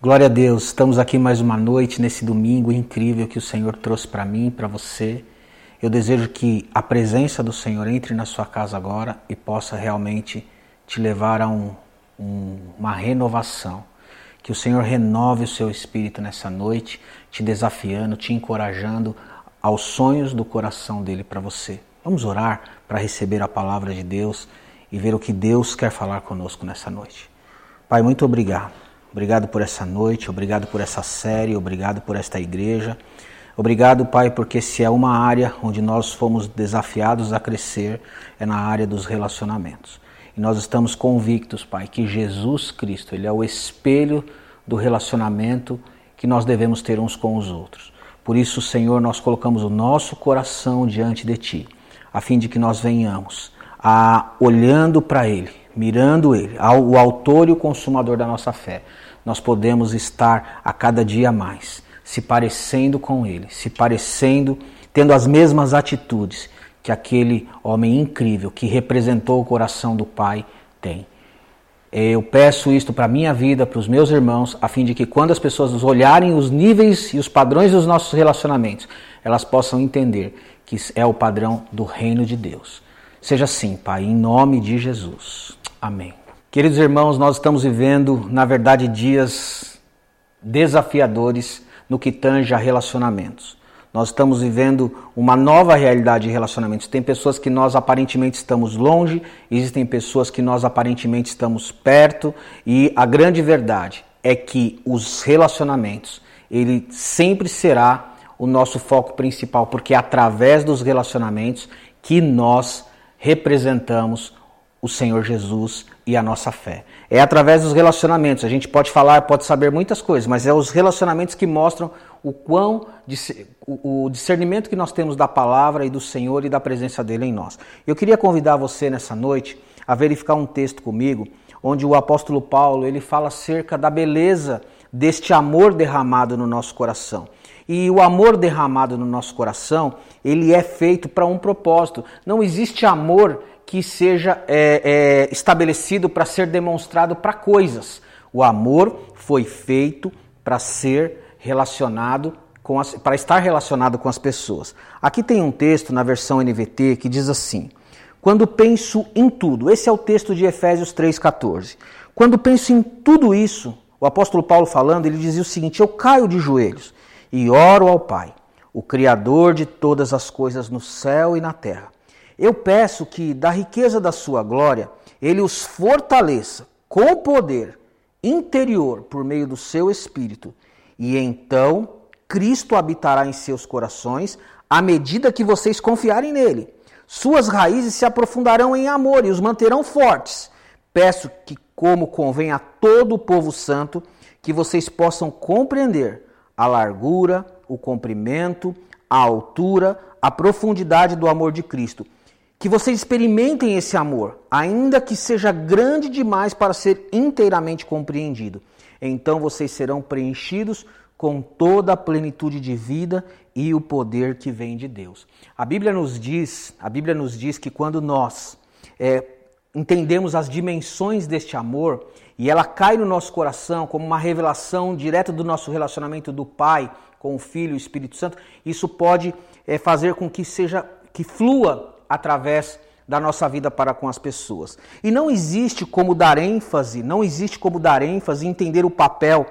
Glória a Deus, estamos aqui mais uma noite nesse domingo incrível que o Senhor trouxe para mim para você. Eu desejo que a presença do Senhor entre na sua casa agora e possa realmente te levar a um, um, uma renovação. Que o Senhor renove o seu espírito nessa noite, te desafiando, te encorajando aos sonhos do coração dele para você. Vamos orar para receber a palavra de Deus e ver o que Deus quer falar conosco nessa noite. Pai, muito obrigado. Obrigado por essa noite, obrigado por essa série, obrigado por esta igreja. Obrigado, Pai, porque se é uma área onde nós fomos desafiados a crescer, é na área dos relacionamentos. E nós estamos convictos, Pai, que Jesus Cristo, Ele é o espelho do relacionamento que nós devemos ter uns com os outros. Por isso, Senhor, nós colocamos o nosso coração diante de Ti, a fim de que nós venhamos a olhando para Ele, mirando Ele, o autor e o consumador da nossa fé, nós podemos estar a cada dia mais se parecendo com Ele, se parecendo, tendo as mesmas atitudes que aquele homem incrível que representou o coração do Pai tem. Eu peço isto para a minha vida, para os meus irmãos, a fim de que quando as pessoas olharem os níveis e os padrões dos nossos relacionamentos, elas possam entender que é o padrão do reino de Deus. Seja assim, Pai, em nome de Jesus. Amém. Queridos irmãos, nós estamos vivendo, na verdade, dias desafiadores no que tange a relacionamentos. Nós estamos vivendo uma nova realidade de relacionamentos. Tem pessoas que nós aparentemente estamos longe, existem pessoas que nós aparentemente estamos perto, e a grande verdade é que os relacionamentos, ele sempre será o nosso foco principal, porque é através dos relacionamentos que nós representamos o Senhor Jesus e a nossa fé. É através dos relacionamentos. A gente pode falar, pode saber muitas coisas, mas é os relacionamentos que mostram o quão o discernimento que nós temos da palavra e do Senhor e da presença dele em nós. Eu queria convidar você nessa noite a verificar um texto comigo, onde o apóstolo Paulo, ele fala acerca da beleza deste amor derramado no nosso coração. E o amor derramado no nosso coração, ele é feito para um propósito. Não existe amor que seja é, é, estabelecido para ser demonstrado para coisas. O amor foi feito para ser relacionado com para estar relacionado com as pessoas. Aqui tem um texto na versão NVT que diz assim: Quando penso em tudo, esse é o texto de Efésios 3,14. Quando penso em tudo isso, o apóstolo Paulo falando, ele dizia o seguinte: Eu caio de joelhos e oro ao Pai, o Criador de todas as coisas no céu e na terra eu peço que, da riqueza da sua glória, ele os fortaleça com poder interior por meio do seu espírito, e então Cristo habitará em seus corações à medida que vocês confiarem nele. Suas raízes se aprofundarão em amor e os manterão fortes. Peço que, como convém a todo o povo santo, que vocês possam compreender a largura, o comprimento, a altura, a profundidade do amor de Cristo que vocês experimentem esse amor, ainda que seja grande demais para ser inteiramente compreendido. Então vocês serão preenchidos com toda a plenitude de vida e o poder que vem de Deus. A Bíblia nos diz, a Bíblia nos diz que quando nós é, entendemos as dimensões deste amor e ela cai no nosso coração como uma revelação direta do nosso relacionamento do Pai com o Filho e o Espírito Santo, isso pode é, fazer com que seja que flua através da nossa vida para com as pessoas. E não existe como dar ênfase, não existe como dar ênfase entender o papel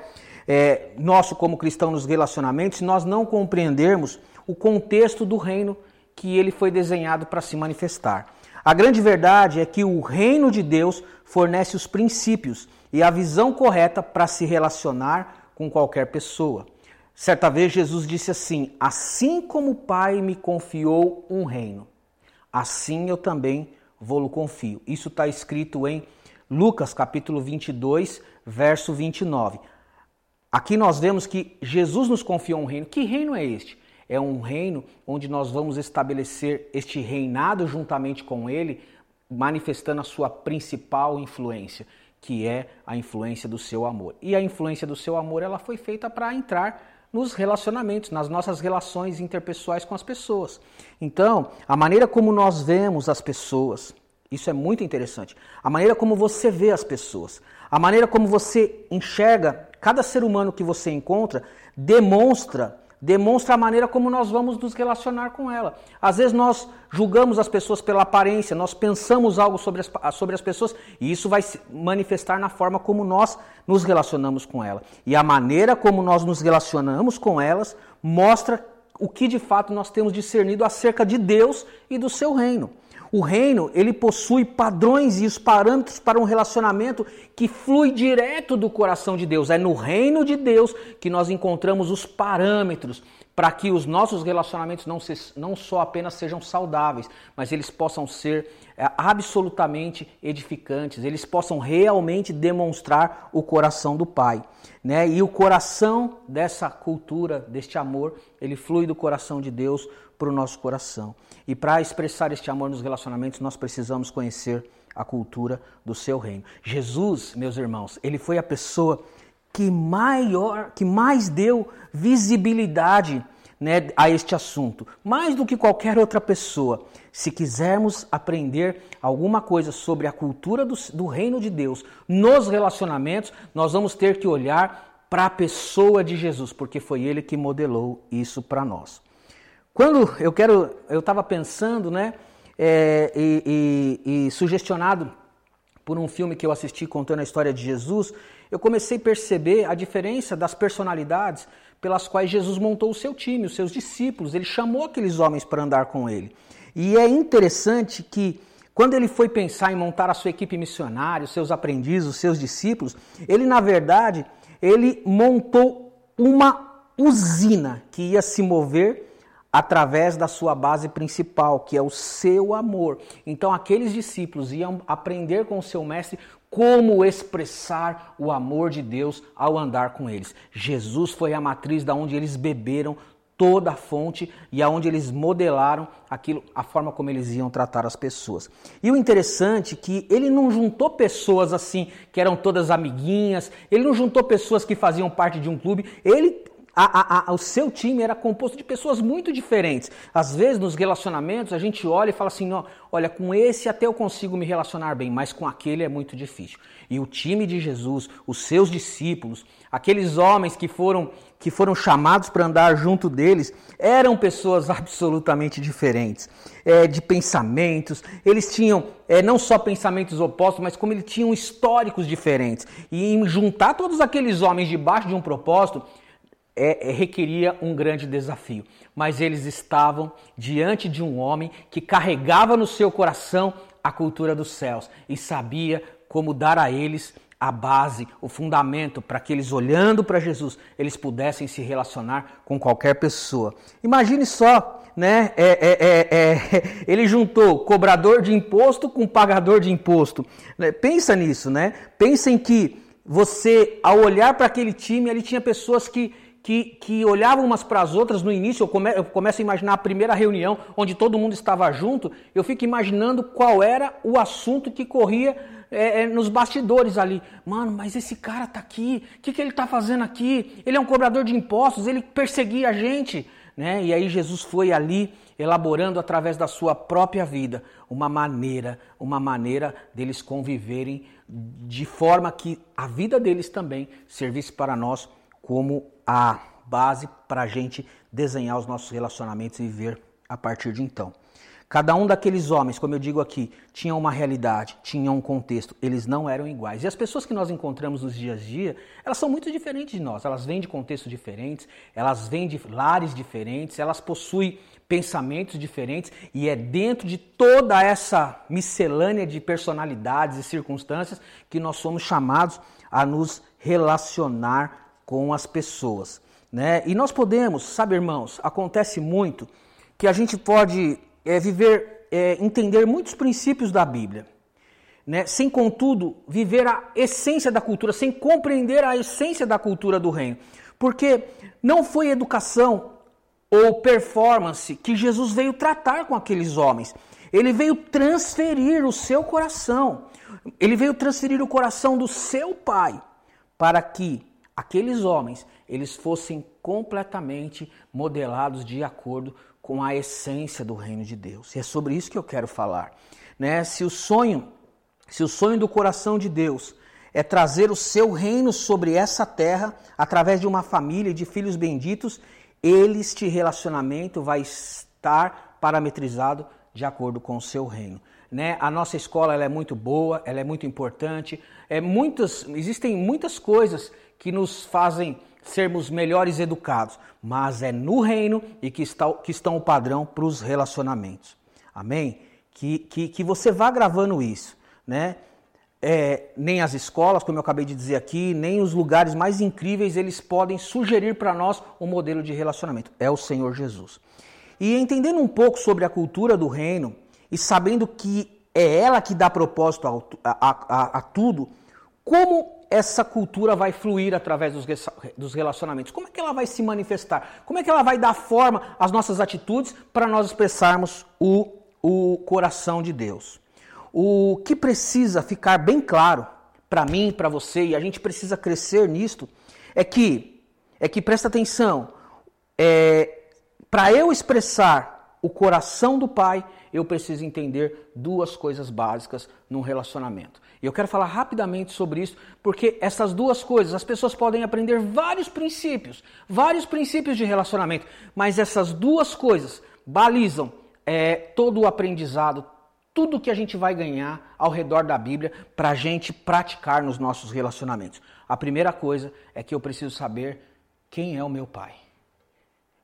é, nosso como cristão nos relacionamentos se nós não compreendermos o contexto do reino que ele foi desenhado para se manifestar. A grande verdade é que o reino de Deus fornece os princípios e a visão correta para se relacionar com qualquer pessoa. Certa vez Jesus disse assim: Assim como o Pai me confiou um reino assim eu também vou-lo confio. Isso está escrito em Lucas capítulo 22, verso 29. Aqui nós vemos que Jesus nos confiou um reino. Que reino é este? É um reino onde nós vamos estabelecer este reinado juntamente com ele, manifestando a sua principal influência, que é a influência do seu amor. E a influência do seu amor, ela foi feita para entrar nos relacionamentos, nas nossas relações interpessoais com as pessoas. Então, a maneira como nós vemos as pessoas, isso é muito interessante. A maneira como você vê as pessoas, a maneira como você enxerga cada ser humano que você encontra demonstra demonstra a maneira como nós vamos nos relacionar com ela. Às vezes nós julgamos as pessoas pela aparência, nós pensamos algo sobre as, sobre as pessoas e isso vai se manifestar na forma como nós nos relacionamos com ela. E a maneira como nós nos relacionamos com elas mostra o que de fato nós temos discernido acerca de Deus e do seu reino. O reino, ele possui padrões e os parâmetros para um relacionamento que flui direto do coração de Deus. É no reino de Deus que nós encontramos os parâmetros para que os nossos relacionamentos não, se, não só apenas sejam saudáveis, mas eles possam ser é, absolutamente edificantes, eles possam realmente demonstrar o coração do Pai. Né? E o coração dessa cultura, deste amor, ele flui do coração de Deus para o nosso coração. E para expressar este amor nos relacionamentos, nós precisamos conhecer a cultura do seu reino. Jesus, meus irmãos, ele foi a pessoa que maior, que mais deu visibilidade né, a este assunto, mais do que qualquer outra pessoa. Se quisermos aprender alguma coisa sobre a cultura do, do reino de Deus nos relacionamentos, nós vamos ter que olhar para a pessoa de Jesus, porque foi ele que modelou isso para nós. Quando eu quero, eu estava pensando, né, é, e, e, e sugestionado por um filme que eu assisti contando a história de Jesus, eu comecei a perceber a diferença das personalidades pelas quais Jesus montou o seu time, os seus discípulos. Ele chamou aqueles homens para andar com ele. E é interessante que quando ele foi pensar em montar a sua equipe missionária, os seus aprendizes, os seus discípulos, ele na verdade, ele montou uma usina que ia se mover através da sua base principal, que é o seu amor. Então, aqueles discípulos iam aprender com o seu mestre como expressar o amor de Deus ao andar com eles. Jesus foi a matriz da onde eles beberam toda a fonte e aonde eles modelaram aquilo, a forma como eles iam tratar as pessoas. E o interessante é que ele não juntou pessoas assim que eram todas amiguinhas, ele não juntou pessoas que faziam parte de um clube, ele a, a, a, o seu time era composto de pessoas muito diferentes. Às vezes, nos relacionamentos, a gente olha e fala assim: não, olha, com esse até eu consigo me relacionar bem, mas com aquele é muito difícil. E o time de Jesus, os seus discípulos, aqueles homens que foram, que foram chamados para andar junto deles, eram pessoas absolutamente diferentes, é, de pensamentos. Eles tinham é, não só pensamentos opostos, mas como eles tinham históricos diferentes. E em juntar todos aqueles homens debaixo de um propósito é, é, requeria um grande desafio. Mas eles estavam diante de um homem que carregava no seu coração a cultura dos céus e sabia como dar a eles a base, o fundamento para que eles olhando para Jesus, eles pudessem se relacionar com qualquer pessoa. Imagine só, né? É, é, é, é ele juntou cobrador de imposto com pagador de imposto. Né? Pensa nisso, né? Pensem que você, ao olhar para aquele time, ele tinha pessoas que que, que olhavam umas para as outras no início. Eu, come, eu começo a imaginar a primeira reunião onde todo mundo estava junto. Eu fico imaginando qual era o assunto que corria é, é, nos bastidores ali. Mano, mas esse cara tá aqui, o que, que ele tá fazendo aqui? Ele é um cobrador de impostos, ele perseguia a gente. Né? E aí Jesus foi ali elaborando através da sua própria vida uma maneira, uma maneira deles conviverem de forma que a vida deles também servisse para nós como a base para a gente desenhar os nossos relacionamentos e viver a partir de então. Cada um daqueles homens, como eu digo aqui, tinha uma realidade, tinha um contexto, eles não eram iguais. E as pessoas que nós encontramos nos dias a dia, elas são muito diferentes de nós, elas vêm de contextos diferentes, elas vêm de lares diferentes, elas possuem pensamentos diferentes e é dentro de toda essa miscelânea de personalidades e circunstâncias que nós somos chamados a nos relacionar com as pessoas. Né? E nós podemos, sabe, irmãos, acontece muito que a gente pode é, viver, é, entender muitos princípios da Bíblia, né? sem, contudo, viver a essência da cultura, sem compreender a essência da cultura do reino. Porque não foi educação ou performance que Jesus veio tratar com aqueles homens. Ele veio transferir o seu coração. Ele veio transferir o coração do seu pai para que aqueles homens eles fossem completamente modelados de acordo com a essência do reino de Deus. E é sobre isso que eu quero falar, né? Se o sonho, se o sonho do coração de Deus é trazer o seu reino sobre essa terra através de uma família de filhos benditos. Este relacionamento vai estar parametrizado de acordo com o seu reino. Né? A nossa escola é muito boa, ela é muito importante. É muitas, existem muitas coisas que nos fazem sermos melhores educados, mas é no reino e que, está, que estão o padrão para os relacionamentos. Amém? Que, que, que você vá gravando isso, né? É, nem as escolas, como eu acabei de dizer aqui, nem os lugares mais incríveis, eles podem sugerir para nós um modelo de relacionamento. É o Senhor Jesus. E entendendo um pouco sobre a cultura do reino e sabendo que é ela que dá propósito a, a, a, a tudo, como essa cultura vai fluir através dos, dos relacionamentos? Como é que ela vai se manifestar? Como é que ela vai dar forma às nossas atitudes para nós expressarmos o, o coração de Deus? O que precisa ficar bem claro para mim, para você, e a gente precisa crescer nisto, é que, é que presta atenção, é, para eu expressar o coração do Pai, eu preciso entender duas coisas básicas num relacionamento. E eu quero falar rapidamente sobre isso, porque essas duas coisas, as pessoas podem aprender vários princípios, vários princípios de relacionamento, mas essas duas coisas balizam é, todo o aprendizado, tudo que a gente vai ganhar ao redor da Bíblia para a gente praticar nos nossos relacionamentos. A primeira coisa é que eu preciso saber quem é o meu pai.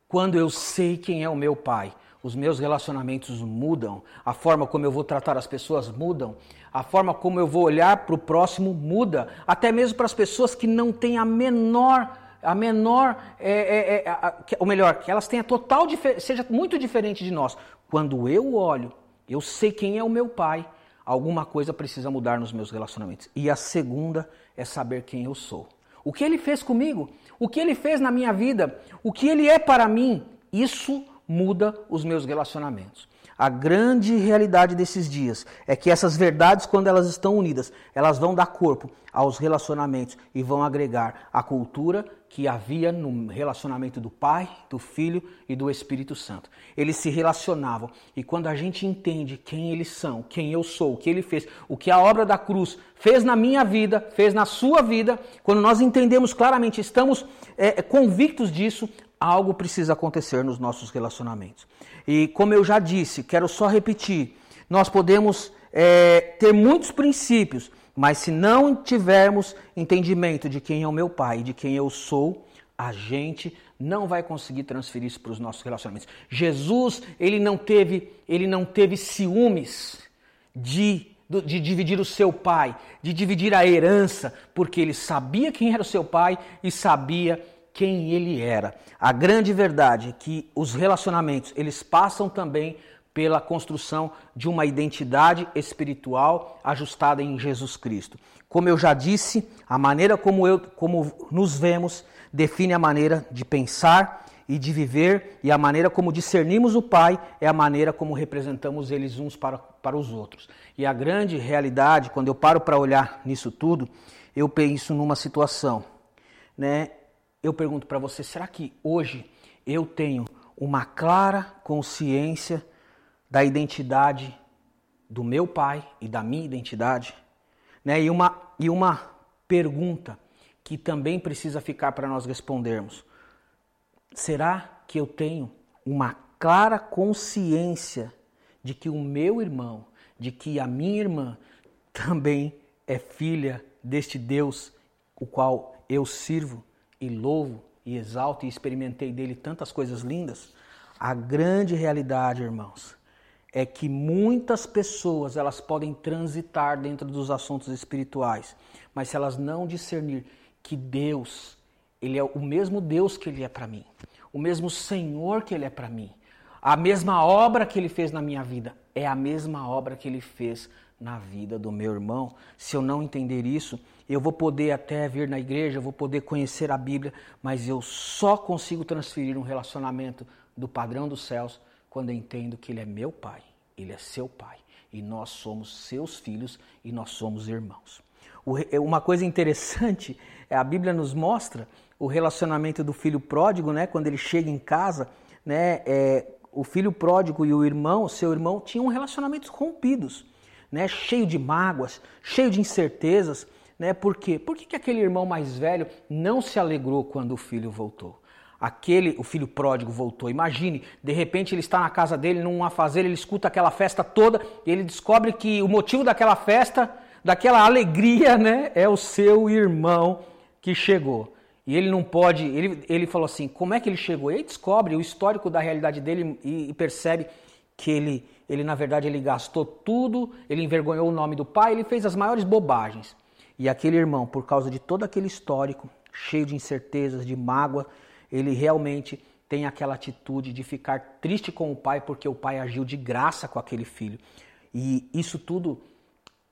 Quando eu sei quem é o meu pai, os meus relacionamentos mudam, a forma como eu vou tratar as pessoas mudam, a forma como eu vou olhar para o próximo muda, até mesmo para as pessoas que não têm a menor a menor, é, é, é, a, ou melhor, que elas tenham total seja muito diferente de nós. Quando eu olho, eu sei quem é o meu pai, alguma coisa precisa mudar nos meus relacionamentos. E a segunda é saber quem eu sou. O que ele fez comigo, o que ele fez na minha vida, o que ele é para mim, isso muda os meus relacionamentos. A grande realidade desses dias é que essas verdades, quando elas estão unidas, elas vão dar corpo aos relacionamentos e vão agregar a cultura que havia no relacionamento do Pai, do Filho e do Espírito Santo. Eles se relacionavam e quando a gente entende quem eles são, quem eu sou, o que ele fez, o que a obra da cruz fez na minha vida, fez na sua vida, quando nós entendemos claramente, estamos é, convictos disso, algo precisa acontecer nos nossos relacionamentos. E como eu já disse, quero só repetir: nós podemos é, ter muitos princípios, mas se não tivermos entendimento de quem é o meu pai, de quem eu sou, a gente não vai conseguir transferir isso para os nossos relacionamentos. Jesus, ele não teve, ele não teve ciúmes de de dividir o seu pai, de dividir a herança, porque ele sabia quem era o seu pai e sabia quem ele era. A grande verdade é que os relacionamentos, eles passam também pela construção de uma identidade espiritual ajustada em Jesus Cristo. Como eu já disse, a maneira como, eu, como nos vemos define a maneira de pensar e de viver, e a maneira como discernimos o Pai é a maneira como representamos eles uns para, para os outros. E a grande realidade, quando eu paro para olhar nisso tudo, eu penso numa situação, né? Eu pergunto para você: será que hoje eu tenho uma clara consciência da identidade do meu pai e da minha identidade? Né? E, uma, e uma pergunta que também precisa ficar para nós respondermos: será que eu tenho uma clara consciência de que o meu irmão, de que a minha irmã também é filha deste Deus o qual eu sirvo? E louvo e exalto e experimentei dele tantas coisas lindas, a grande realidade, irmãos, é que muitas pessoas elas podem transitar dentro dos assuntos espirituais, mas se elas não discernir que Deus, ele é o mesmo Deus que ele é para mim, o mesmo Senhor que ele é para mim, a mesma obra que ele fez na minha vida é a mesma obra que ele fez na vida do meu irmão. Se eu não entender isso, eu vou poder até vir na igreja, eu vou poder conhecer a Bíblia, mas eu só consigo transferir um relacionamento do padrão dos céus quando eu entendo que Ele é meu Pai, Ele é seu Pai e nós somos seus filhos e nós somos irmãos. É, uma coisa interessante, é a Bíblia nos mostra o relacionamento do filho pródigo, né? Quando ele chega em casa, né? É, o filho pródigo e o irmão, seu irmão, tinham relacionamentos rompidos, né? Cheio de mágoas, cheio de incertezas, Né? Por quê? Por que, que aquele irmão mais velho não se alegrou quando o filho voltou? Aquele, o filho pródigo voltou. Imagine, de repente ele está na casa dele, num afazer, ele escuta aquela festa toda e ele descobre que o motivo daquela festa, daquela alegria, né, é o seu irmão que chegou. E ele não pode, ele, ele falou assim, como é que ele chegou? E aí descobre o histórico da realidade dele e, e percebe que ele, ele, na verdade, ele gastou tudo, ele envergonhou o nome do pai, ele fez as maiores bobagens. E aquele irmão, por causa de todo aquele histórico, cheio de incertezas, de mágoa, ele realmente tem aquela atitude de ficar triste com o pai porque o pai agiu de graça com aquele filho. E isso tudo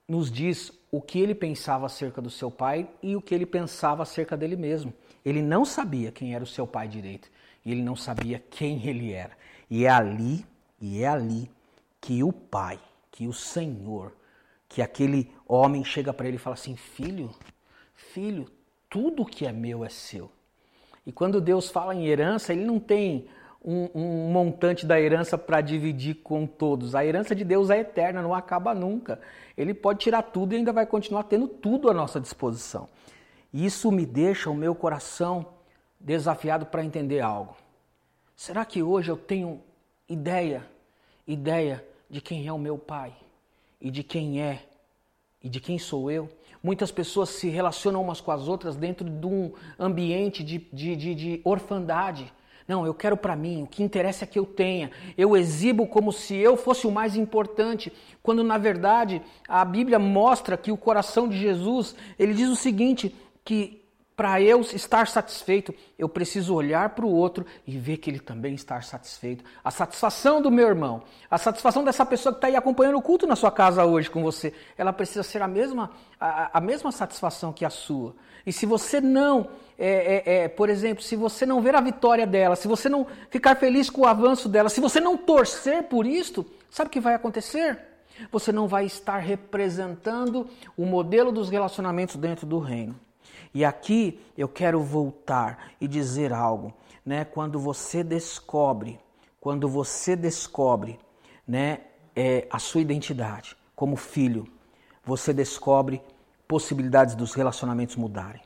nos diz o que ele pensava acerca do seu pai e o que ele pensava acerca dele mesmo. Ele não sabia quem era o seu pai direito e ele não sabia quem ele era. E é ali, e é ali que o pai, que o Senhor, que aquele homem chega para ele e fala assim: "Filho, filho, tudo que é meu é seu". E quando Deus fala em herança, ele não tem um, um montante da herança para dividir com todos. A herança de Deus é eterna, não acaba nunca. Ele pode tirar tudo e ainda vai continuar tendo tudo à nossa disposição. Isso me deixa o meu coração desafiado para entender algo. Será que hoje eu tenho ideia, ideia de quem é o meu pai e de quem é e de quem sou eu? Muitas pessoas se relacionam umas com as outras dentro de um ambiente de, de, de, de orfandade não, eu quero para mim, o que interessa é que eu tenha. Eu exibo como se eu fosse o mais importante, quando na verdade a Bíblia mostra que o coração de Jesus, ele diz o seguinte, que para eu estar satisfeito, eu preciso olhar para o outro e ver que ele também está satisfeito. A satisfação do meu irmão, a satisfação dessa pessoa que está aí acompanhando o culto na sua casa hoje com você, ela precisa ser a mesma, a, a mesma satisfação que a sua. E se você não, é, é, é, por exemplo, se você não ver a vitória dela, se você não ficar feliz com o avanço dela, se você não torcer por isto, sabe o que vai acontecer? Você não vai estar representando o modelo dos relacionamentos dentro do reino. E aqui eu quero voltar e dizer algo, né? Quando você descobre, quando você descobre, né, é, a sua identidade como filho, você descobre possibilidades dos relacionamentos mudarem.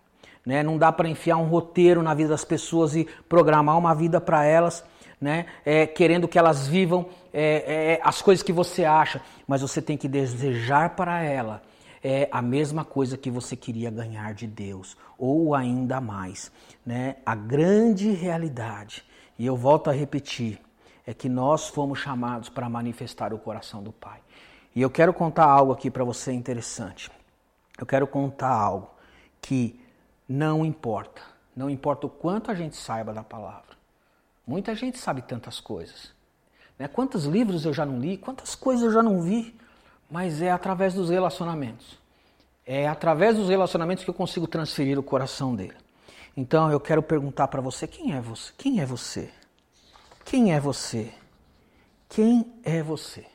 Né? Não dá para enfiar um roteiro na vida das pessoas e programar uma vida para elas, né? É, querendo que elas vivam é, é, as coisas que você acha, mas você tem que desejar para ela é a mesma coisa que você queria ganhar de Deus, ou ainda mais. Né? A grande realidade, e eu volto a repetir, é que nós fomos chamados para manifestar o coração do Pai. E eu quero contar algo aqui para você interessante. Eu quero contar algo que não importa, não importa o quanto a gente saiba da palavra. Muita gente sabe tantas coisas. Né? Quantos livros eu já não li, quantas coisas eu já não vi mas é através dos relacionamentos. É através dos relacionamentos que eu consigo transferir o coração dele. Então eu quero perguntar para você, quem é você? Quem é você? Quem é você? Quem é você?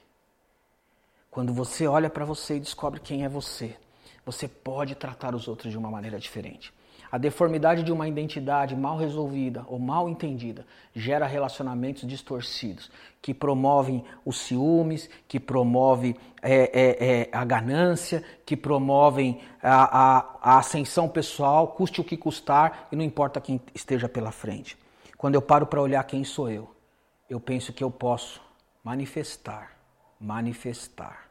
Quando você olha para você e descobre quem é você, você pode tratar os outros de uma maneira diferente. A deformidade de uma identidade mal resolvida ou mal entendida gera relacionamentos distorcidos, que promovem os ciúmes, que promovem é, é, é, a ganância, que promovem a, a, a ascensão pessoal, custe o que custar e não importa quem esteja pela frente. Quando eu paro para olhar quem sou eu, eu penso que eu posso manifestar, manifestar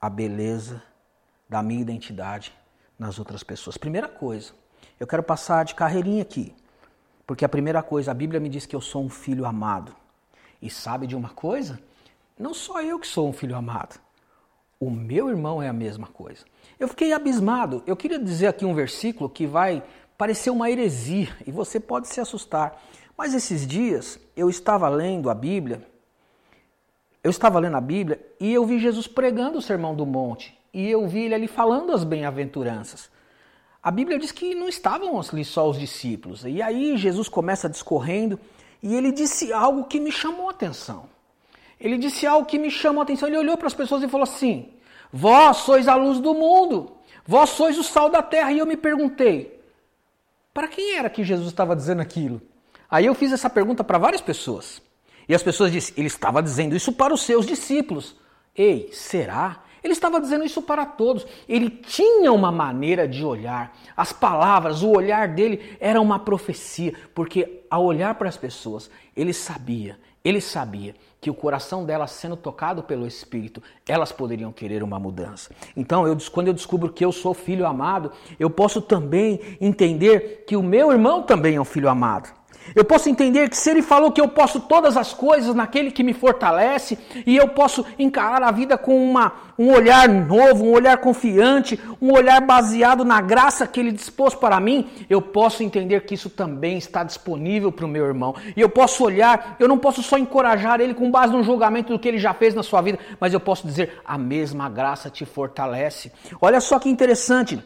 a beleza da minha identidade nas outras pessoas. Primeira coisa, eu quero passar de carreirinha aqui, porque a primeira coisa, a Bíblia me diz que eu sou um filho amado. E sabe de uma coisa? Não só eu que sou um filho amado. O meu irmão é a mesma coisa. Eu fiquei abismado. Eu queria dizer aqui um versículo que vai parecer uma heresia e você pode se assustar. Mas esses dias eu estava lendo a Bíblia, eu estava lendo a Bíblia e eu vi Jesus pregando o Sermão do Monte e eu vi ele ali falando as bem-aventuranças. A Bíblia diz que não estavam ali só os discípulos. E aí Jesus começa discorrendo e ele disse algo que me chamou a atenção. Ele disse algo que me chamou a atenção. Ele olhou para as pessoas e falou assim: Vós sois a luz do mundo, vós sois o sal da terra. E eu me perguntei: para quem era que Jesus estava dizendo aquilo? Aí eu fiz essa pergunta para várias pessoas. E as pessoas disseram: Ele estava dizendo isso para os seus discípulos. Ei, será? Ele estava dizendo isso para todos. Ele tinha uma maneira de olhar. As palavras, o olhar dele era uma profecia, porque ao olhar para as pessoas, ele sabia, ele sabia que o coração delas sendo tocado pelo Espírito, elas poderiam querer uma mudança. Então, eu, quando eu descubro que eu sou filho amado, eu posso também entender que o meu irmão também é um filho amado. Eu posso entender que se ele falou que eu posso todas as coisas naquele que me fortalece, e eu posso encarar a vida com uma, um olhar novo, um olhar confiante, um olhar baseado na graça que ele dispôs para mim, eu posso entender que isso também está disponível para o meu irmão. E eu posso olhar, eu não posso só encorajar ele com base no julgamento do que ele já fez na sua vida, mas eu posso dizer: a mesma graça te fortalece. Olha só que interessante.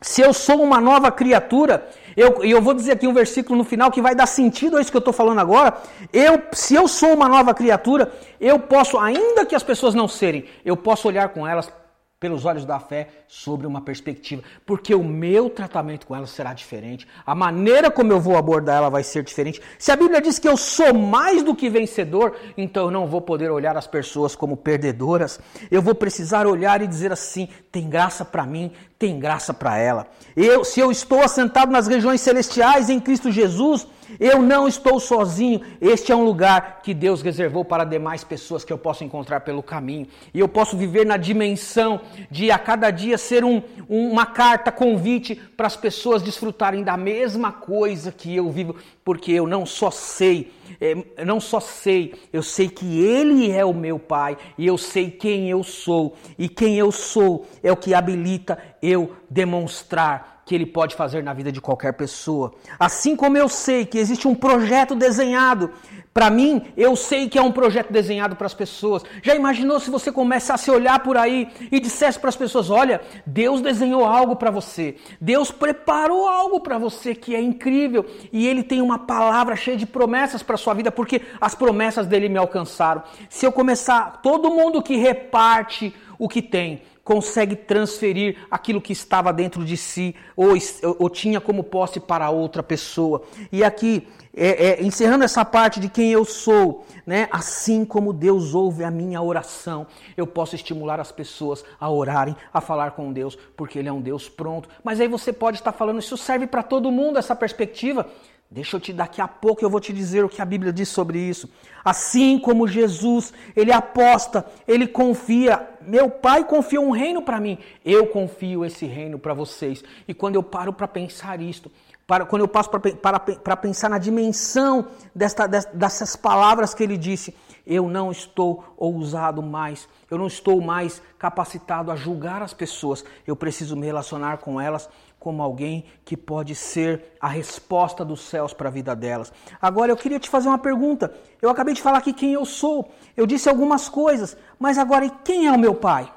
Se eu sou uma nova criatura, eu, e eu vou dizer aqui um versículo no final que vai dar sentido a isso que eu estou falando agora. Eu, se eu sou uma nova criatura, eu posso, ainda que as pessoas não serem, eu posso olhar com elas pelos olhos da fé sobre uma perspectiva, porque o meu tratamento com ela será diferente, a maneira como eu vou abordar ela vai ser diferente. Se a Bíblia diz que eu sou mais do que vencedor, então eu não vou poder olhar as pessoas como perdedoras. Eu vou precisar olhar e dizer assim: tem graça para mim, tem graça para ela. Eu, se eu estou assentado nas regiões celestiais em Cristo Jesus, eu não estou sozinho. Este é um lugar que Deus reservou para demais pessoas que eu posso encontrar pelo caminho. E eu posso viver na dimensão de a cada dia ser um, uma carta convite para as pessoas desfrutarem da mesma coisa que eu vivo, porque eu não só sei, é, não só sei, eu sei que Ele é o meu Pai e eu sei quem eu sou. E quem eu sou é o que habilita eu demonstrar que ele pode fazer na vida de qualquer pessoa. Assim como eu sei que existe um projeto desenhado para mim, eu sei que é um projeto desenhado para as pessoas. Já imaginou se você começasse a olhar por aí e dissesse para as pessoas: olha, Deus desenhou algo para você, Deus preparou algo para você que é incrível e Ele tem uma palavra cheia de promessas para sua vida, porque as promessas dele me alcançaram. Se eu começar, todo mundo que reparte o que tem, consegue transferir aquilo que estava dentro de si ou, ou tinha como posse para outra pessoa. E aqui, é, é, encerrando essa parte de quem eu sou, né? assim como Deus ouve a minha oração, eu posso estimular as pessoas a orarem, a falar com Deus, porque Ele é um Deus pronto. Mas aí você pode estar falando, isso serve para todo mundo, essa perspectiva. Deixa eu te daqui a pouco eu vou te dizer o que a Bíblia diz sobre isso. Assim como Jesus, ele aposta, ele confia. Meu pai confiou um reino para mim, eu confio esse reino para vocês. E quando eu paro para pensar isto, para, quando eu passo para pensar na dimensão desta, dessas palavras que ele disse, eu não estou ousado mais, eu não estou mais capacitado a julgar as pessoas, eu preciso me relacionar com elas como alguém que pode ser a resposta dos céus para a vida delas. Agora eu queria te fazer uma pergunta. Eu acabei de falar aqui quem eu sou. Eu disse algumas coisas, mas agora quem é o meu pai?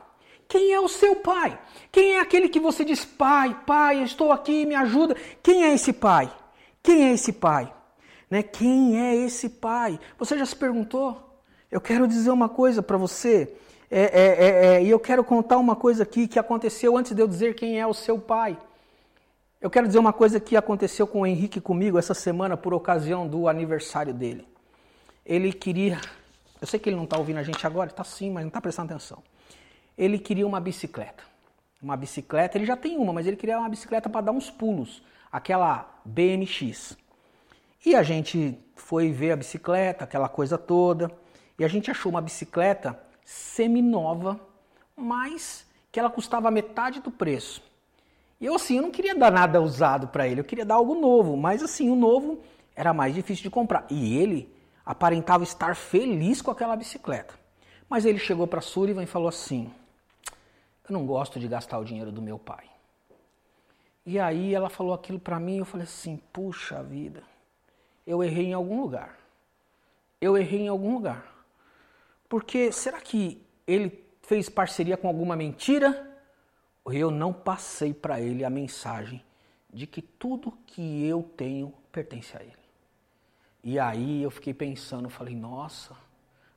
Quem é o seu pai? Quem é aquele que você diz, pai, pai, estou aqui, me ajuda? Quem é esse pai? Quem é esse pai? Né? Quem é esse pai? Você já se perguntou? Eu quero dizer uma coisa para você. É, é, é, é, e eu quero contar uma coisa aqui que aconteceu antes de eu dizer quem é o seu pai. Eu quero dizer uma coisa que aconteceu com o Henrique comigo essa semana por ocasião do aniversário dele. Ele queria. Eu sei que ele não está ouvindo a gente agora, está sim, mas não está prestando atenção. Ele queria uma bicicleta. Uma bicicleta, ele já tem uma, mas ele queria uma bicicleta para dar uns pulos. Aquela BMX. E a gente foi ver a bicicleta, aquela coisa toda. E a gente achou uma bicicleta semi-nova, mas que ela custava metade do preço. E eu assim, eu não queria dar nada usado para ele, eu queria dar algo novo, mas assim, o novo era mais difícil de comprar. E ele aparentava estar feliz com aquela bicicleta. Mas ele chegou para Sullivan e falou assim: "Eu não gosto de gastar o dinheiro do meu pai". E aí ela falou aquilo para mim, eu falei assim: "Puxa vida. Eu errei em algum lugar. Eu errei em algum lugar. Porque será que ele fez parceria com alguma mentira?" Eu não passei para ele a mensagem de que tudo que eu tenho pertence a ele. E aí eu fiquei pensando, falei, nossa.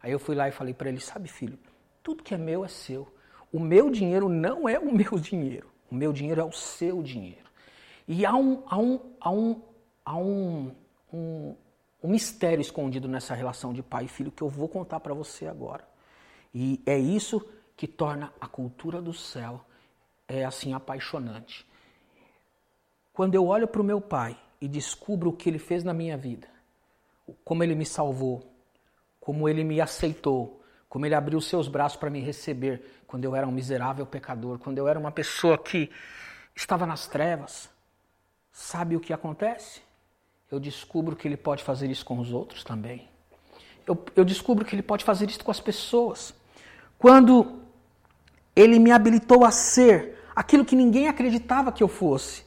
Aí eu fui lá e falei para ele, sabe, filho, tudo que é meu é seu. O meu dinheiro não é o meu dinheiro. O meu dinheiro é o seu dinheiro. E há um, há um, há um, há um, um, um mistério escondido nessa relação de pai e filho que eu vou contar para você agora. E é isso que torna a cultura do céu é assim apaixonante. Quando eu olho para o meu pai e descubro o que ele fez na minha vida, como ele me salvou, como ele me aceitou, como ele abriu seus braços para me receber quando eu era um miserável pecador, quando eu era uma pessoa que estava nas trevas. Sabe o que acontece? Eu descubro que ele pode fazer isso com os outros também. Eu, eu descubro que ele pode fazer isso com as pessoas. Quando ele me habilitou a ser aquilo que ninguém acreditava que eu fosse.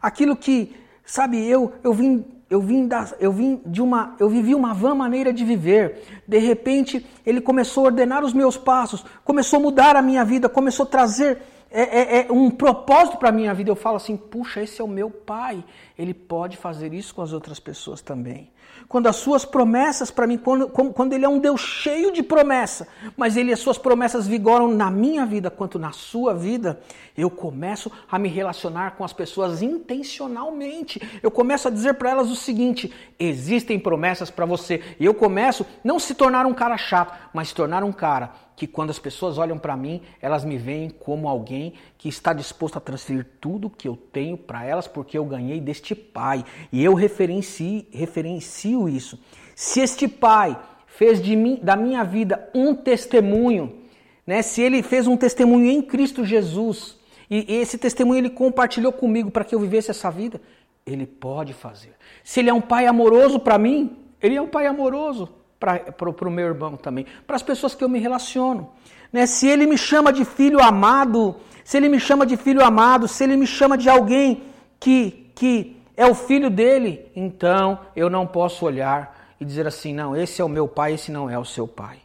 Aquilo que, sabe, eu, eu vim eu vim, da, eu vim de uma, eu vivi uma vã maneira de viver. De repente, ele começou a ordenar os meus passos, começou a mudar a minha vida, começou a trazer é, é, é um propósito para a minha vida. Eu falo assim, puxa, esse é o meu pai. Ele pode fazer isso com as outras pessoas também. Quando as suas promessas para mim, quando, quando ele é um Deus cheio de promessa, mas ele as suas promessas vigoram na minha vida quanto na sua vida, eu começo a me relacionar com as pessoas intencionalmente. Eu começo a dizer para elas o seguinte: existem promessas para você. E eu começo não se tornar um cara chato, mas se tornar um cara que quando as pessoas olham para mim, elas me veem como alguém que está disposto a transferir tudo que eu tenho para elas porque eu ganhei deste pai. E eu referencio, referencio isso. Se este pai fez de mim, da minha vida um testemunho, né? Se ele fez um testemunho em Cristo Jesus, e esse testemunho ele compartilhou comigo para que eu vivesse essa vida, ele pode fazer. Se ele é um pai amoroso para mim, ele é um pai amoroso para o meu irmão também, para as pessoas que eu me relaciono. Né? Se ele me chama de filho amado, se ele me chama de filho amado, se ele me chama de alguém que, que é o filho dele, então eu não posso olhar e dizer assim: não, esse é o meu pai, esse não é o seu pai.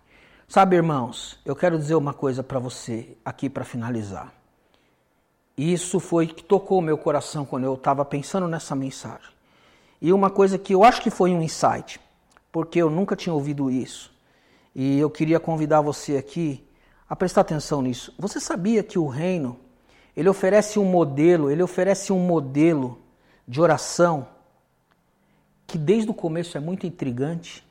Sabe, irmãos, eu quero dizer uma coisa para você aqui para finalizar. Isso foi que tocou o meu coração quando eu estava pensando nessa mensagem. E uma coisa que eu acho que foi um insight porque eu nunca tinha ouvido isso. E eu queria convidar você aqui a prestar atenção nisso. Você sabia que o reino, ele oferece um modelo, ele oferece um modelo de oração que desde o começo é muito intrigante.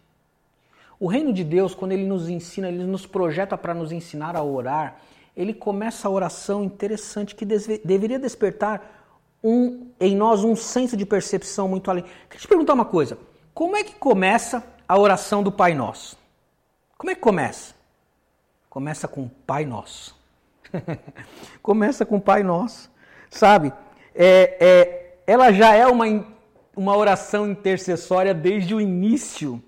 O reino de Deus, quando ele nos ensina, ele nos projeta para nos ensinar a orar, ele começa a oração interessante que deveria despertar um, em nós um senso de percepção muito além. Queria te perguntar uma coisa: como é que começa a oração do Pai Nosso? Como é que começa? Começa com Pai Nosso. começa com Pai Nosso. Sabe? É, é, ela já é uma, uma oração intercessória desde o início,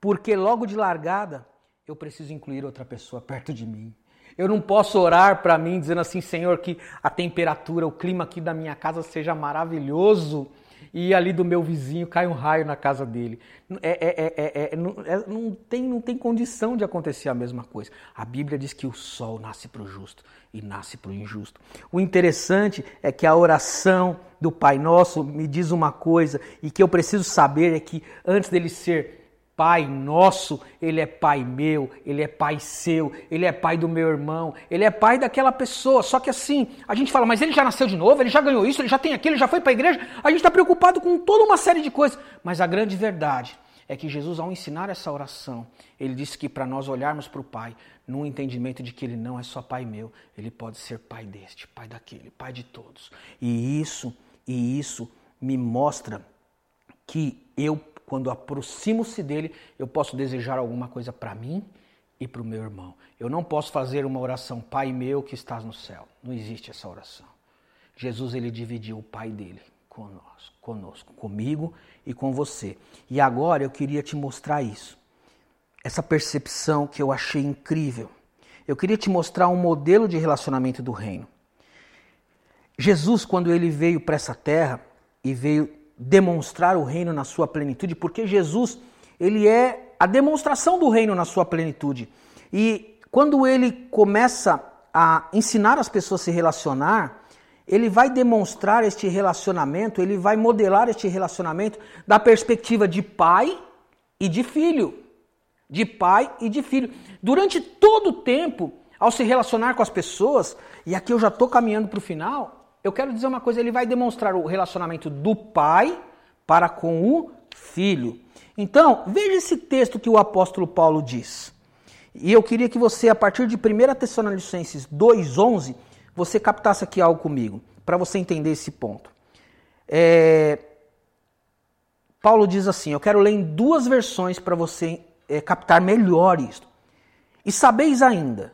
porque logo de largada eu preciso incluir outra pessoa perto de mim. Eu não posso orar para mim dizendo assim, Senhor, que a temperatura, o clima aqui da minha casa seja maravilhoso e ali do meu vizinho cai um raio na casa dele. É, é, é, não, não, tem, não tem condição de acontecer a mesma coisa. A Bíblia diz que o sol nasce para o justo e nasce para o injusto. O interessante é que a oração do Pai Nosso me diz uma coisa e que eu preciso saber é que antes dele ser Pai nosso, Ele é Pai meu, Ele é Pai seu, Ele é Pai do meu irmão, Ele é Pai daquela pessoa. Só que assim, a gente fala, mas ele já nasceu de novo, ele já ganhou isso, ele já tem aquilo, ele já foi para a igreja. A gente está preocupado com toda uma série de coisas. Mas a grande verdade é que Jesus, ao ensinar essa oração, ele disse que para nós olharmos para o Pai, num entendimento de que Ele não é só Pai meu, Ele pode ser Pai deste, Pai daquele, Pai de todos. E isso, e isso me mostra que eu quando aproximo-se dele, eu posso desejar alguma coisa para mim e para o meu irmão. Eu não posso fazer uma oração, Pai meu que estás no céu. Não existe essa oração. Jesus ele dividiu o Pai dele conosco, conosco, comigo e com você. E agora eu queria te mostrar isso. Essa percepção que eu achei incrível. Eu queria te mostrar um modelo de relacionamento do reino. Jesus, quando ele veio para essa terra e veio demonstrar o reino na sua plenitude, porque Jesus, ele é a demonstração do reino na sua plenitude. E quando ele começa a ensinar as pessoas a se relacionar, ele vai demonstrar este relacionamento, ele vai modelar este relacionamento da perspectiva de pai e de filho. De pai e de filho. Durante todo o tempo, ao se relacionar com as pessoas, e aqui eu já estou caminhando para o final, eu quero dizer uma coisa, ele vai demonstrar o relacionamento do pai para com o filho. Então, veja esse texto que o apóstolo Paulo diz. E eu queria que você, a partir de 1 Tessalonicenses 2,11, você captasse aqui algo comigo, para você entender esse ponto. É... Paulo diz assim: Eu quero ler em duas versões para você é, captar melhor isto. E sabeis ainda,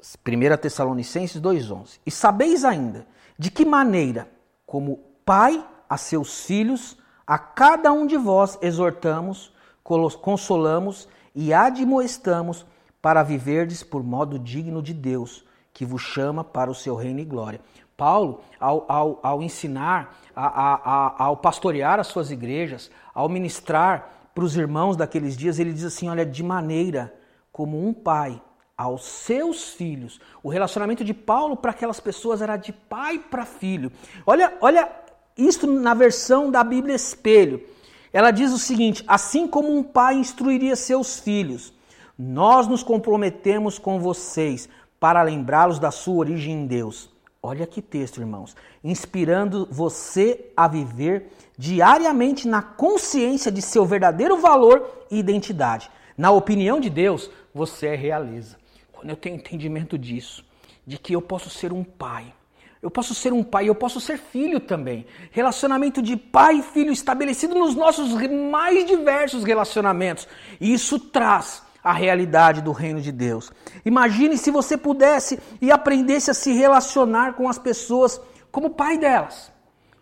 1 Tessalonicenses 2,11, e sabeis ainda de que maneira, como pai a seus filhos, a cada um de vós exortamos, consolamos e admoestamos para viverdes por modo digno de Deus, que vos chama para o seu reino e glória. Paulo, ao, ao, ao ensinar, a, a, a, ao pastorear as suas igrejas, ao ministrar para os irmãos daqueles dias, ele diz assim: olha, de maneira como um pai aos seus filhos. O relacionamento de Paulo para aquelas pessoas era de pai para filho. Olha, olha isto na versão da Bíblia Espelho. Ela diz o seguinte: assim como um pai instruiria seus filhos, nós nos comprometemos com vocês para lembrá-los da sua origem em Deus. Olha que texto, irmãos. Inspirando você a viver diariamente na consciência de seu verdadeiro valor e identidade. Na opinião de Deus, você é realeza. Quando eu tenho entendimento disso, de que eu posso ser um pai, eu posso ser um pai, eu posso ser filho também. Relacionamento de pai e filho estabelecido nos nossos mais diversos relacionamentos. E isso traz a realidade do reino de Deus. Imagine se você pudesse e aprendesse a se relacionar com as pessoas como pai delas,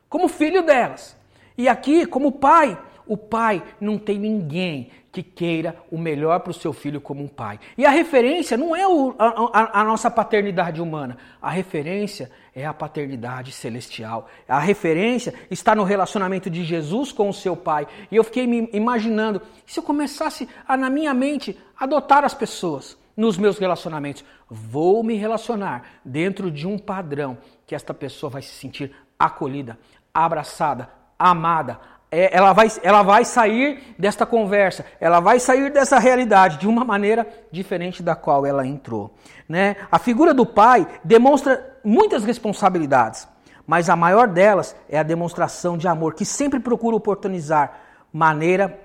como filho delas. E aqui, como pai, o pai não tem ninguém que queira o melhor para o seu filho como um pai. E a referência não é o, a, a, nossa paternidade humana, a referência é a paternidade celestial. A referência está no relacionamento de Jesus com o seu pai. E eu fiquei me imaginando, se eu começasse a, na minha mente, adotar as pessoas nos meus relacionamentos, vou me relacionar dentro de um padrão que esta pessoa vai se sentir acolhida, abraçada, amada, é, ela, vai, ela vai sair desta conversa, ela vai sair dessa realidade de uma maneira diferente da qual ela entrou. Né? A figura do pai demonstra muitas responsabilidades, mas a maior delas é a demonstração de amor, que sempre procura oportunizar maneira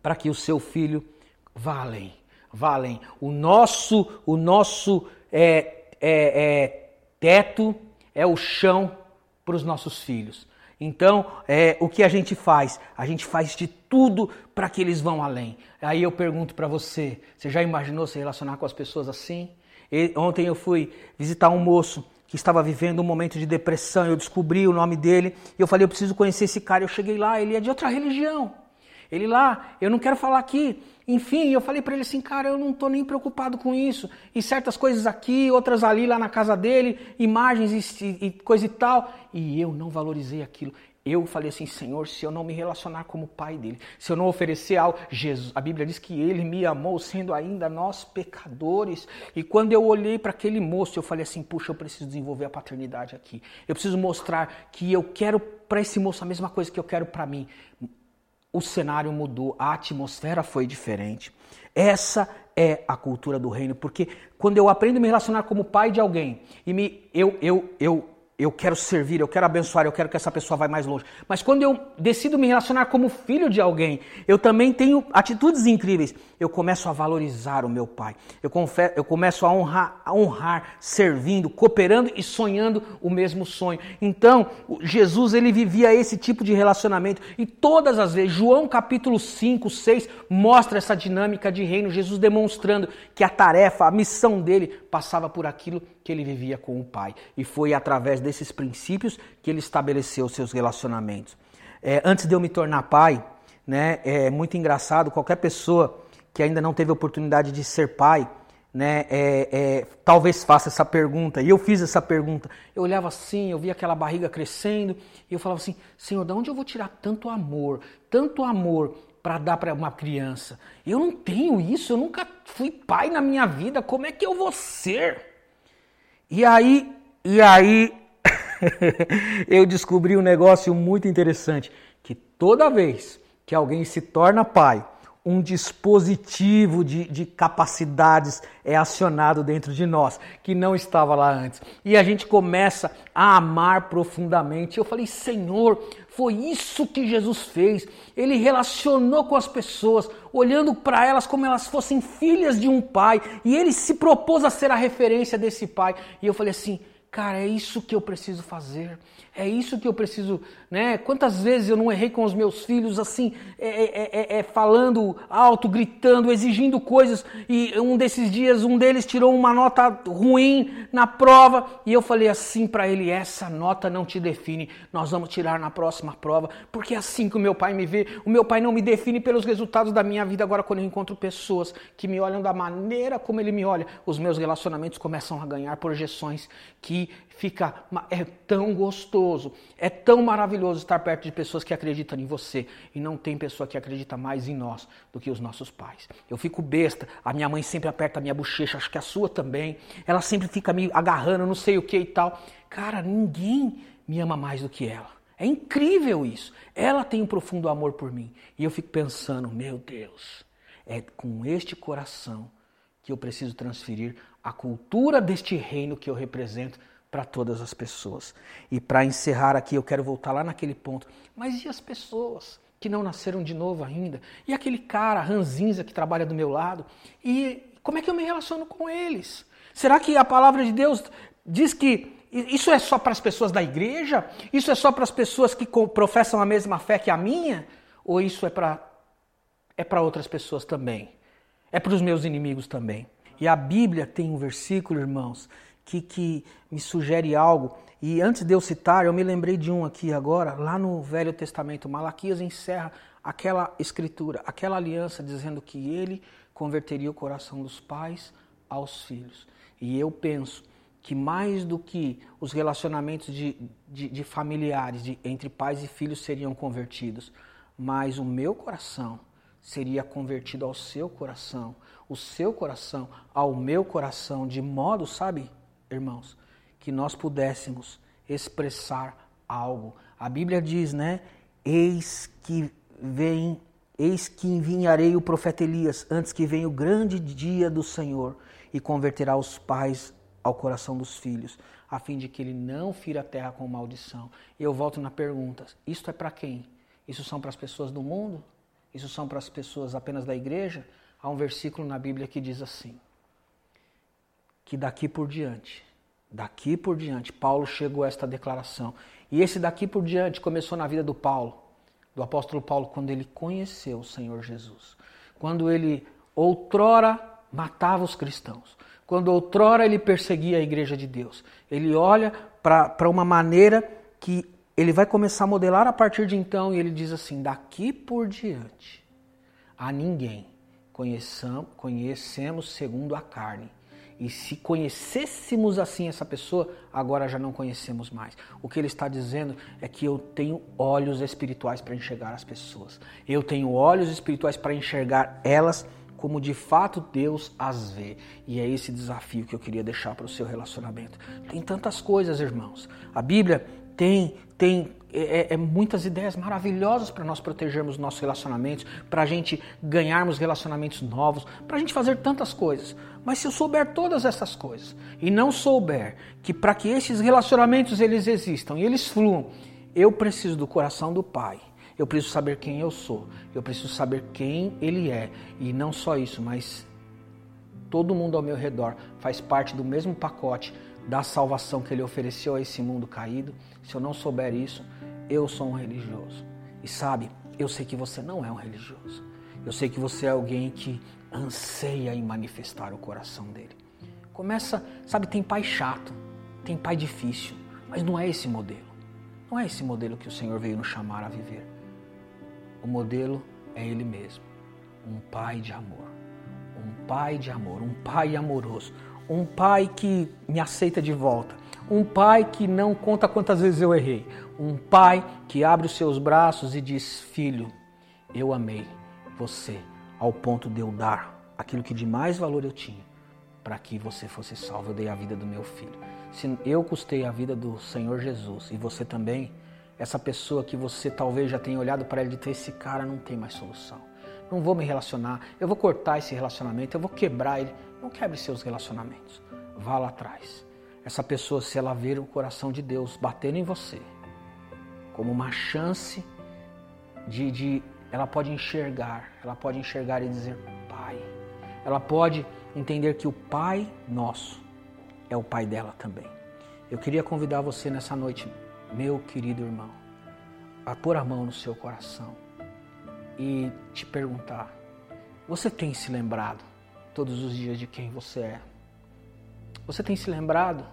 para que o seu filho vá além. Vá além. O nosso, o nosso é, é, é, teto é o chão para os nossos filhos. Então, é, o que a gente faz? A gente faz de tudo para que eles vão além. Aí eu pergunto para você: você já imaginou se relacionar com as pessoas assim? E, ontem eu fui visitar um moço que estava vivendo um momento de depressão. Eu descobri o nome dele e eu falei: eu preciso conhecer esse cara. Eu cheguei lá, ele é de outra religião. Ele lá, eu não quero falar aqui. Enfim, eu falei para ele assim, cara, eu não estou nem preocupado com isso. E certas coisas aqui, outras ali, lá na casa dele, imagens e, e coisa e tal. E eu não valorizei aquilo. Eu falei assim, Senhor, se eu não me relacionar como pai dele, se eu não oferecer algo, Jesus, a Bíblia diz que ele me amou sendo ainda nós pecadores. E quando eu olhei para aquele moço, eu falei assim, puxa, eu preciso desenvolver a paternidade aqui. Eu preciso mostrar que eu quero para esse moço a mesma coisa que eu quero para mim o cenário mudou, a atmosfera foi diferente. Essa é a cultura do reino, porque quando eu aprendo a me relacionar como pai de alguém e me, eu, eu, eu eu quero servir, eu quero abençoar, eu quero que essa pessoa vá mais longe. Mas quando eu decido me relacionar como filho de alguém, eu também tenho atitudes incríveis. Eu começo a valorizar o meu pai. Eu, confesso, eu começo a honrar, a honrar, servindo, cooperando e sonhando o mesmo sonho. Então, Jesus ele vivia esse tipo de relacionamento e todas as vezes, João capítulo 5, 6 mostra essa dinâmica de reino, Jesus demonstrando que a tarefa, a missão dele passava por aquilo que ele vivia com o pai. E foi através desses princípios que ele estabeleceu seus relacionamentos. É, antes de eu me tornar pai, né, é muito engraçado, qualquer pessoa que ainda não teve oportunidade de ser pai, né, é, é, talvez faça essa pergunta. E eu fiz essa pergunta. Eu olhava assim, eu via aquela barriga crescendo, e eu falava assim: Senhor, de onde eu vou tirar tanto amor, tanto amor para dar para uma criança? Eu não tenho isso, eu nunca fui pai na minha vida, como é que eu vou ser? E aí, e aí eu descobri um negócio muito interessante, que toda vez que alguém se torna pai um dispositivo de, de, capacidades é acionado dentro de nós, que não estava lá antes. E a gente começa a amar profundamente. Eu falei, Senhor, foi isso que Jesus fez. Ele relacionou com as pessoas, olhando para elas como elas fossem filhas de um pai, e ele se propôs a ser a referência desse pai. E eu falei assim, cara, é isso que eu preciso fazer. É isso que eu preciso, né? Quantas vezes eu não errei com os meus filhos assim, é, é, é, é, falando alto, gritando, exigindo coisas, e um desses dias um deles tirou uma nota ruim na prova, e eu falei assim para ele: essa nota não te define, nós vamos tirar na próxima prova, porque é assim que o meu pai me vê. O meu pai não me define pelos resultados da minha vida. Agora, quando eu encontro pessoas que me olham da maneira como ele me olha, os meus relacionamentos começam a ganhar projeções que fica é tão gostoso, é tão maravilhoso estar perto de pessoas que acreditam em você e não tem pessoa que acredita mais em nós do que os nossos pais. Eu fico besta, a minha mãe sempre aperta a minha bochecha, acho que a sua também. Ela sempre fica me agarrando, não sei o que e tal. Cara, ninguém me ama mais do que ela. É incrível isso. Ela tem um profundo amor por mim. E eu fico pensando, meu Deus, é com este coração que eu preciso transferir a cultura deste reino que eu represento para todas as pessoas. E para encerrar aqui, eu quero voltar lá naquele ponto. Mas e as pessoas que não nasceram de novo ainda? E aquele cara ranzinza que trabalha do meu lado? E como é que eu me relaciono com eles? Será que a palavra de Deus diz que isso é só para as pessoas da igreja? Isso é só para as pessoas que professam a mesma fé que a minha? Ou isso é para é para outras pessoas também? É para os meus inimigos também? E a Bíblia tem um versículo, irmãos, que, que me sugere algo. E antes de eu citar, eu me lembrei de um aqui agora, lá no Velho Testamento. Malaquias encerra aquela escritura, aquela aliança, dizendo que ele converteria o coração dos pais aos filhos. E eu penso que mais do que os relacionamentos de, de, de familiares de, entre pais e filhos seriam convertidos, mas o meu coração seria convertido ao seu coração, o seu coração ao meu coração, de modo, sabe, irmãos, que nós pudéssemos expressar algo. A Bíblia diz, né? Eis que vem, eis que enviarei o profeta Elias antes que venha o grande dia do Senhor e converterá os pais ao coração dos filhos, a fim de que ele não fira a terra com maldição. E eu volto na pergunta: isto é para quem? Isso são para as pessoas do mundo? Isso são para as pessoas apenas da igreja? Há um versículo na Bíblia que diz assim: que daqui por diante, daqui por diante, Paulo chegou a esta declaração. E esse daqui por diante começou na vida do Paulo, do apóstolo Paulo, quando ele conheceu o Senhor Jesus. Quando ele outrora matava os cristãos. Quando outrora ele perseguia a igreja de Deus. Ele olha para uma maneira que ele vai começar a modelar a partir de então e ele diz assim: daqui por diante, a ninguém conhecemos segundo a carne e se conhecêssemos assim essa pessoa, agora já não conhecemos mais. O que ele está dizendo é que eu tenho olhos espirituais para enxergar as pessoas. Eu tenho olhos espirituais para enxergar elas como de fato Deus as vê. E é esse desafio que eu queria deixar para o seu relacionamento. Tem tantas coisas, irmãos. A Bíblia tem, tem é, é, é muitas ideias maravilhosas para nós protegermos nossos relacionamentos, para a gente ganharmos relacionamentos novos, para a gente fazer tantas coisas. Mas se eu souber todas essas coisas e não souber que para que esses relacionamentos eles existam e eles fluam, eu preciso do coração do Pai. Eu preciso saber quem eu sou. Eu preciso saber quem Ele é. E não só isso, mas todo mundo ao meu redor faz parte do mesmo pacote da salvação que Ele ofereceu a esse mundo caído. Se eu não souber isso, eu sou um religioso. E sabe, eu sei que você não é um religioso. Eu sei que você é alguém que anseia em manifestar o coração dele. Começa, sabe, tem pai chato, tem pai difícil, mas não é esse modelo. Não é esse modelo que o Senhor veio nos chamar a viver. O modelo é Ele mesmo, um pai de amor, um pai de amor, um pai amoroso, um pai que me aceita de volta, um pai que não conta quantas vezes eu errei, um pai que abre os seus braços e diz: Filho, eu amei você ao ponto de eu dar aquilo que de mais valor eu tinha para que você fosse salvo. Eu dei a vida do meu filho. Se eu custei a vida do Senhor Jesus e você também, essa pessoa que você talvez já tenha olhado para ele e dito: esse cara não tem mais solução. não vou me relacionar, eu vou cortar esse relacionamento, eu vou quebrar ele. Não quebre seus relacionamentos. Vá lá atrás. Essa pessoa, se ela ver o coração de Deus batendo em você, como uma chance de, de ela pode enxergar, ela pode enxergar e dizer Pai. Ela pode entender que o Pai nosso é o Pai dela também. Eu queria convidar você nessa noite, meu querido irmão, a pôr a mão no seu coração e te perguntar: você tem se lembrado todos os dias de quem você é? Você tem se lembrado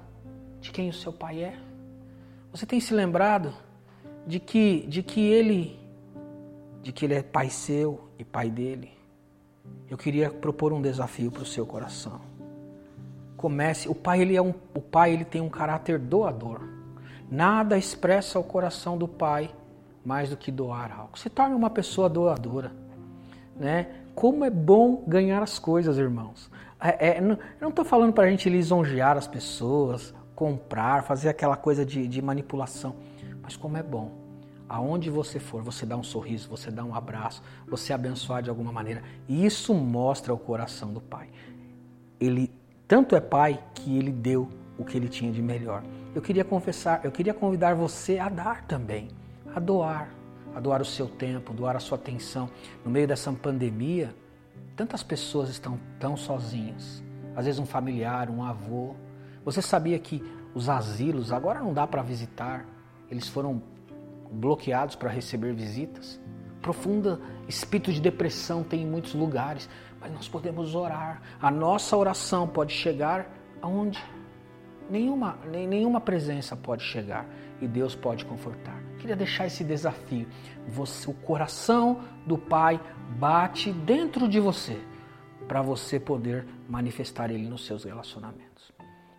de quem o seu pai é? Você tem se lembrado de que de que ele de que ele é pai seu e pai dele? Eu queria propor um desafio para o seu coração. Comece, o pai ele é um, o pai ele tem um caráter doador. Nada expressa o coração do pai mais do que doar algo. Se torne uma pessoa doadora, né? Como é bom ganhar as coisas, irmãos. É, é, não, estou falando para a gente lisonjear as pessoas, comprar, fazer aquela coisa de, de manipulação, mas como é bom. Aonde você for, você dá um sorriso, você dá um abraço, você abençoar de alguma maneira. E isso mostra o coração do Pai. Ele tanto é Pai que ele deu o que ele tinha de melhor. Eu queria confessar, eu queria convidar você a dar também a doar, a doar o seu tempo, doar a sua atenção. No meio dessa pandemia, tantas pessoas estão tão sozinhas. Às vezes um familiar, um avô. Você sabia que os asilos agora não dá para visitar? Eles foram bloqueados para receber visitas. Profunda espírito de depressão tem em muitos lugares, mas nós podemos orar. A nossa oração pode chegar aonde nenhuma, nenhuma presença pode chegar e Deus pode confortar. Queria deixar esse desafio. Você, o coração do Pai bate dentro de você para você poder manifestar ele nos seus relacionamentos.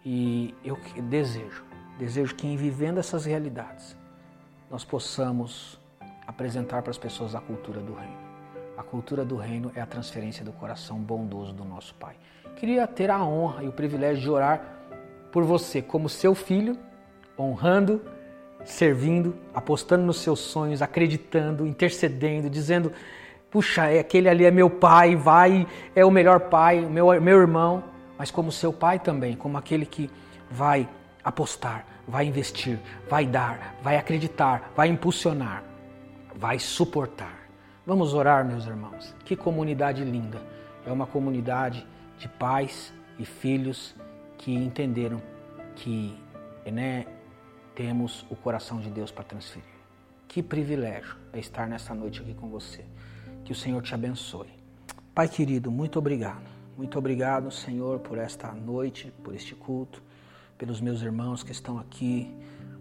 E eu desejo, desejo que em vivendo essas realidades nós possamos apresentar para as pessoas a cultura do reino. A cultura do reino é a transferência do coração bondoso do nosso Pai. Queria ter a honra e o privilégio de orar por você como seu filho, honrando servindo, apostando nos seus sonhos, acreditando, intercedendo, dizendo: puxa, é, aquele ali é meu pai, vai, é o melhor pai, meu, meu irmão, mas como seu pai também, como aquele que vai apostar, vai investir, vai dar, vai acreditar, vai impulsionar, vai suportar. Vamos orar, meus irmãos. Que comunidade linda! É uma comunidade de pais e filhos que entenderam que né, temos o coração de Deus para transferir. Que privilégio é estar nessa noite aqui com você. Que o Senhor te abençoe. Pai querido, muito obrigado. Muito obrigado, Senhor, por esta noite, por este culto, pelos meus irmãos que estão aqui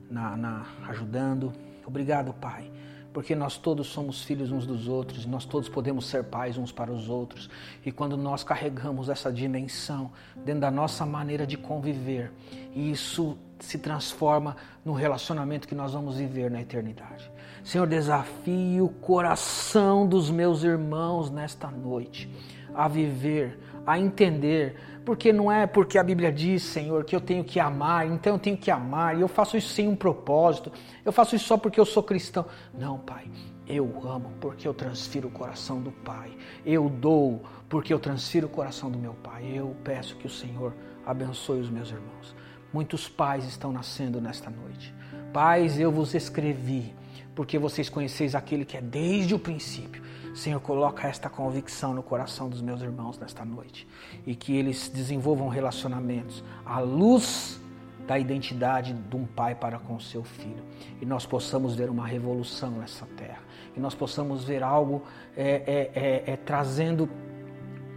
na, na ajudando. Obrigado, Pai porque nós todos somos filhos uns dos outros, nós todos podemos ser pais uns para os outros. E quando nós carregamos essa dimensão dentro da nossa maneira de conviver, isso se transforma no relacionamento que nós vamos viver na eternidade. Senhor, desafie o coração dos meus irmãos nesta noite a viver, a entender, porque não é porque a Bíblia diz, Senhor, que eu tenho que amar, então eu tenho que amar, e eu faço isso sem um propósito, eu faço isso só porque eu sou cristão. Não, Pai, eu amo porque eu transfiro o coração do Pai, eu dou porque eu transfiro o coração do meu Pai. Eu peço que o Senhor abençoe os meus irmãos. Muitos pais estão nascendo nesta noite. Pais, eu vos escrevi porque vocês conheceis aquele que é desde o princípio. Senhor, coloca esta convicção no coração dos meus irmãos nesta noite e que eles desenvolvam relacionamentos à luz da identidade de um pai para com seu filho e nós possamos ver uma revolução nessa terra e nós possamos ver algo é, é, é, é trazendo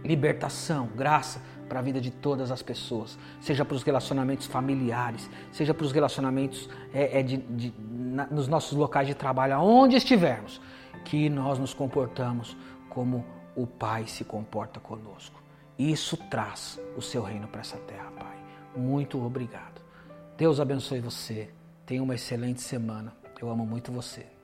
libertação, graça para a vida de todas as pessoas, seja para os relacionamentos familiares, seja para os relacionamentos é, é de, de, na, nos nossos locais de trabalho, aonde estivermos, que nós nos comportamos como o Pai se comporta conosco. Isso traz o seu reino para essa terra, Pai. Muito obrigado. Deus abençoe você. Tenha uma excelente semana. Eu amo muito você.